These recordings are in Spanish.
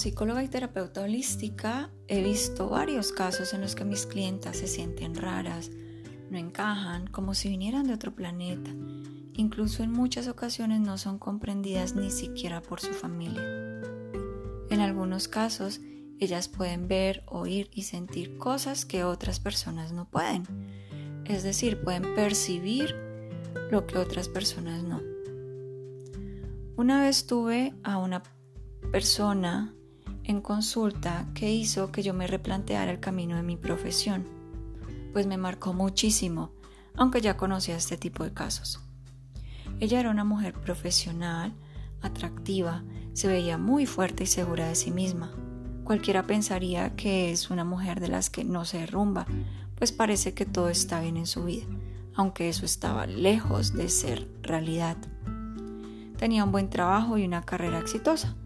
psicóloga y terapeuta holística he visto varios casos en los que mis clientas se sienten raras, no encajan, como si vinieran de otro planeta. Incluso en muchas ocasiones no son comprendidas ni siquiera por su familia. En algunos casos, ellas pueden ver, oír y sentir cosas que otras personas no pueden. Es decir, pueden percibir lo que otras personas no. Una vez tuve a una persona en consulta que hizo que yo me replanteara el camino de mi profesión, pues me marcó muchísimo, aunque ya conocía este tipo de casos. Ella era una mujer profesional, atractiva, se veía muy fuerte y segura de sí misma. Cualquiera pensaría que es una mujer de las que no se derrumba, pues parece que todo está bien en su vida, aunque eso estaba lejos de ser realidad. Tenía un buen trabajo y una carrera exitosa,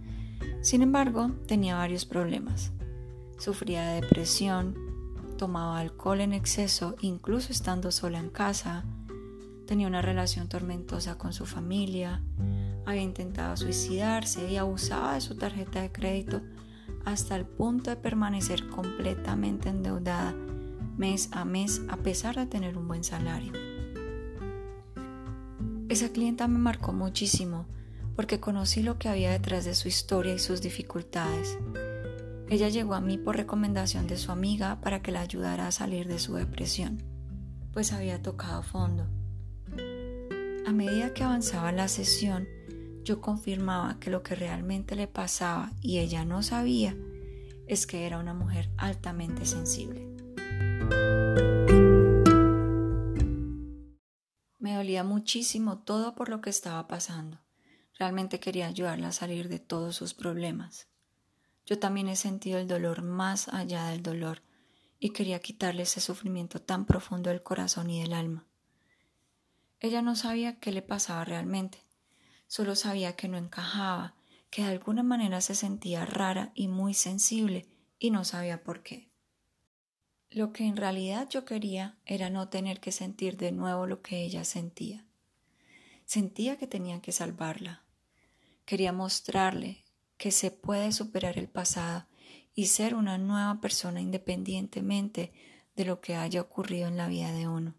sin embargo, tenía varios problemas. Sufría de depresión, tomaba alcohol en exceso, incluso estando sola en casa, tenía una relación tormentosa con su familia, había intentado suicidarse y abusaba de su tarjeta de crédito hasta el punto de permanecer completamente endeudada mes a mes a pesar de tener un buen salario. Esa clienta me marcó muchísimo porque conocí lo que había detrás de su historia y sus dificultades. Ella llegó a mí por recomendación de su amiga para que la ayudara a salir de su depresión, pues había tocado fondo. A medida que avanzaba la sesión, yo confirmaba que lo que realmente le pasaba y ella no sabía es que era una mujer altamente sensible. Me dolía muchísimo todo por lo que estaba pasando. Realmente quería ayudarla a salir de todos sus problemas. Yo también he sentido el dolor más allá del dolor y quería quitarle ese sufrimiento tan profundo del corazón y del alma. Ella no sabía qué le pasaba realmente, solo sabía que no encajaba, que de alguna manera se sentía rara y muy sensible y no sabía por qué. Lo que en realidad yo quería era no tener que sentir de nuevo lo que ella sentía. Sentía que tenía que salvarla, Quería mostrarle que se puede superar el pasado y ser una nueva persona independientemente de lo que haya ocurrido en la vida de uno.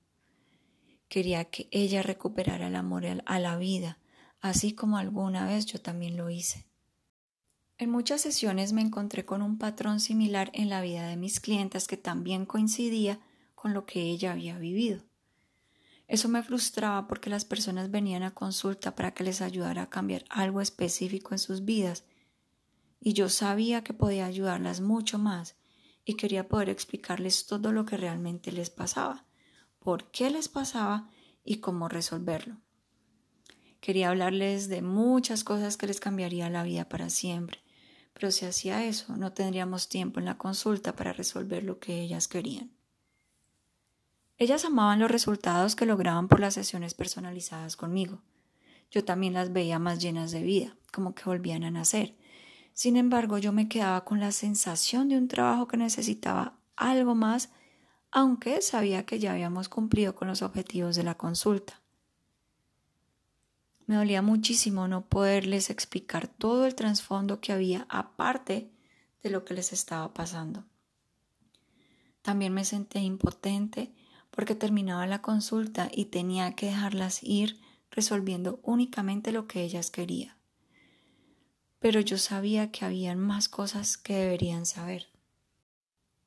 Quería que ella recuperara el amor a la vida, así como alguna vez yo también lo hice. En muchas sesiones me encontré con un patrón similar en la vida de mis clientes que también coincidía con lo que ella había vivido. Eso me frustraba porque las personas venían a consulta para que les ayudara a cambiar algo específico en sus vidas y yo sabía que podía ayudarlas mucho más y quería poder explicarles todo lo que realmente les pasaba, por qué les pasaba y cómo resolverlo. Quería hablarles de muchas cosas que les cambiaría la vida para siempre, pero si hacía eso no tendríamos tiempo en la consulta para resolver lo que ellas querían. Ellas amaban los resultados que lograban por las sesiones personalizadas conmigo. Yo también las veía más llenas de vida, como que volvían a nacer. Sin embargo, yo me quedaba con la sensación de un trabajo que necesitaba algo más, aunque sabía que ya habíamos cumplido con los objetivos de la consulta. Me dolía muchísimo no poderles explicar todo el trasfondo que había aparte de lo que les estaba pasando. También me sentí impotente porque terminaba la consulta y tenía que dejarlas ir resolviendo únicamente lo que ellas querían. Pero yo sabía que habían más cosas que deberían saber.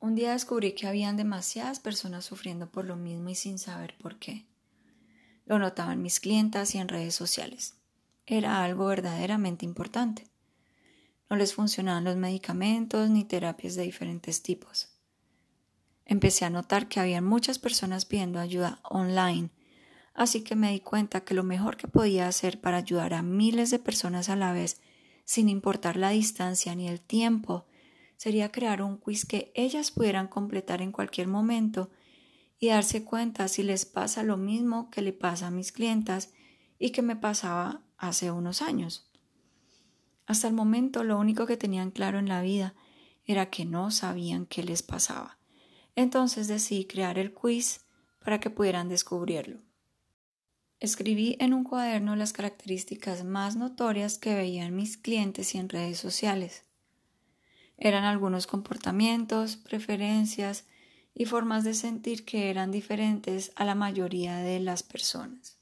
Un día descubrí que habían demasiadas personas sufriendo por lo mismo y sin saber por qué. Lo notaban mis clientas y en redes sociales. Era algo verdaderamente importante. No les funcionaban los medicamentos ni terapias de diferentes tipos. Empecé a notar que había muchas personas pidiendo ayuda online, así que me di cuenta que lo mejor que podía hacer para ayudar a miles de personas a la vez, sin importar la distancia ni el tiempo, sería crear un quiz que ellas pudieran completar en cualquier momento y darse cuenta si les pasa lo mismo que le pasa a mis clientas y que me pasaba hace unos años. Hasta el momento lo único que tenían claro en la vida era que no sabían qué les pasaba. Entonces decidí crear el quiz para que pudieran descubrirlo. Escribí en un cuaderno las características más notorias que veían mis clientes y en redes sociales. Eran algunos comportamientos, preferencias y formas de sentir que eran diferentes a la mayoría de las personas.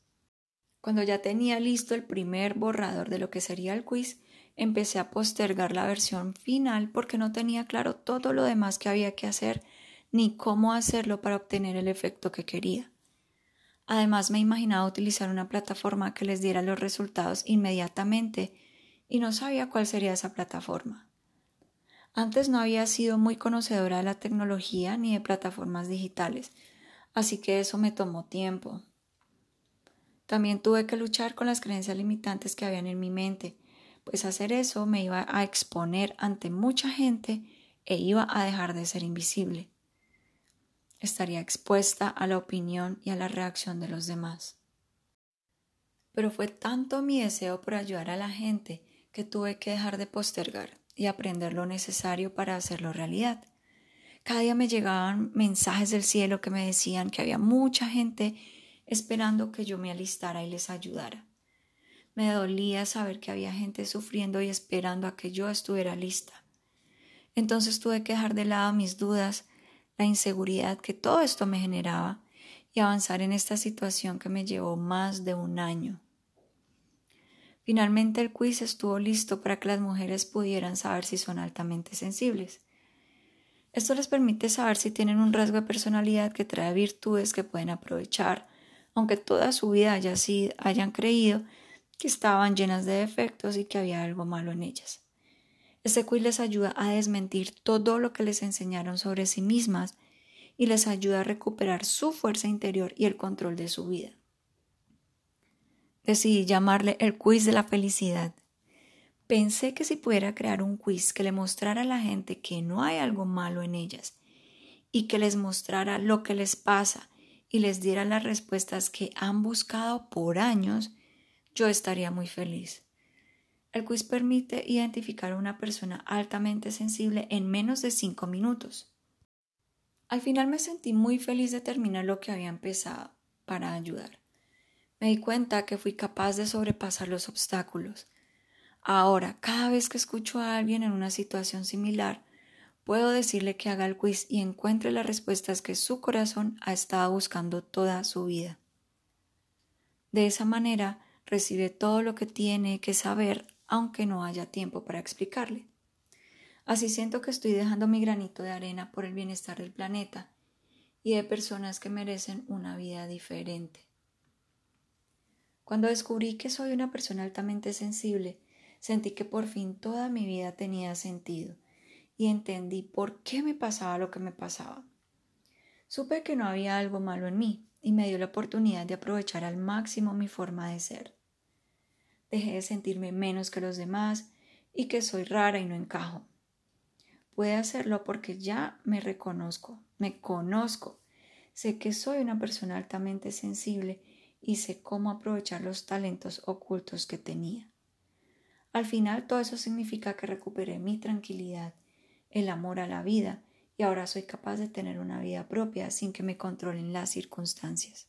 Cuando ya tenía listo el primer borrador de lo que sería el quiz, empecé a postergar la versión final porque no tenía claro todo lo demás que había que hacer ni cómo hacerlo para obtener el efecto que quería. Además me imaginaba utilizar una plataforma que les diera los resultados inmediatamente y no sabía cuál sería esa plataforma. Antes no había sido muy conocedora de la tecnología ni de plataformas digitales, así que eso me tomó tiempo. También tuve que luchar con las creencias limitantes que habían en mi mente, pues hacer eso me iba a exponer ante mucha gente e iba a dejar de ser invisible. Estaría expuesta a la opinión y a la reacción de los demás. Pero fue tanto mi deseo por ayudar a la gente que tuve que dejar de postergar y aprender lo necesario para hacerlo realidad. Cada día me llegaban mensajes del cielo que me decían que había mucha gente esperando que yo me alistara y les ayudara. Me dolía saber que había gente sufriendo y esperando a que yo estuviera lista. Entonces tuve que dejar de lado mis dudas, la inseguridad que todo esto me generaba y avanzar en esta situación que me llevó más de un año. Finalmente el quiz estuvo listo para que las mujeres pudieran saber si son altamente sensibles. Esto les permite saber si tienen un rasgo de personalidad que trae virtudes que pueden aprovechar, aunque toda su vida hayan creído que estaban llenas de defectos y que había algo malo en ellas. Este quiz les ayuda a desmentir todo lo que les enseñaron sobre sí mismas y les ayuda a recuperar su fuerza interior y el control de su vida. Decidí llamarle el quiz de la felicidad. Pensé que si pudiera crear un quiz que le mostrara a la gente que no hay algo malo en ellas y que les mostrara lo que les pasa y les diera las respuestas que han buscado por años, yo estaría muy feliz. El quiz permite identificar a una persona altamente sensible en menos de cinco minutos. Al final me sentí muy feliz de terminar lo que había empezado para ayudar. Me di cuenta que fui capaz de sobrepasar los obstáculos. Ahora, cada vez que escucho a alguien en una situación similar, puedo decirle que haga el quiz y encuentre las respuestas que su corazón ha estado buscando toda su vida. De esa manera, recibe todo lo que tiene que saber aunque no haya tiempo para explicarle. Así siento que estoy dejando mi granito de arena por el bienestar del planeta y de personas que merecen una vida diferente. Cuando descubrí que soy una persona altamente sensible, sentí que por fin toda mi vida tenía sentido y entendí por qué me pasaba lo que me pasaba. Supe que no había algo malo en mí y me dio la oportunidad de aprovechar al máximo mi forma de ser dejé de sentirme menos que los demás y que soy rara y no encajo. Puede hacerlo porque ya me reconozco, me conozco, sé que soy una persona altamente sensible y sé cómo aprovechar los talentos ocultos que tenía. Al final todo eso significa que recuperé mi tranquilidad, el amor a la vida y ahora soy capaz de tener una vida propia sin que me controlen las circunstancias.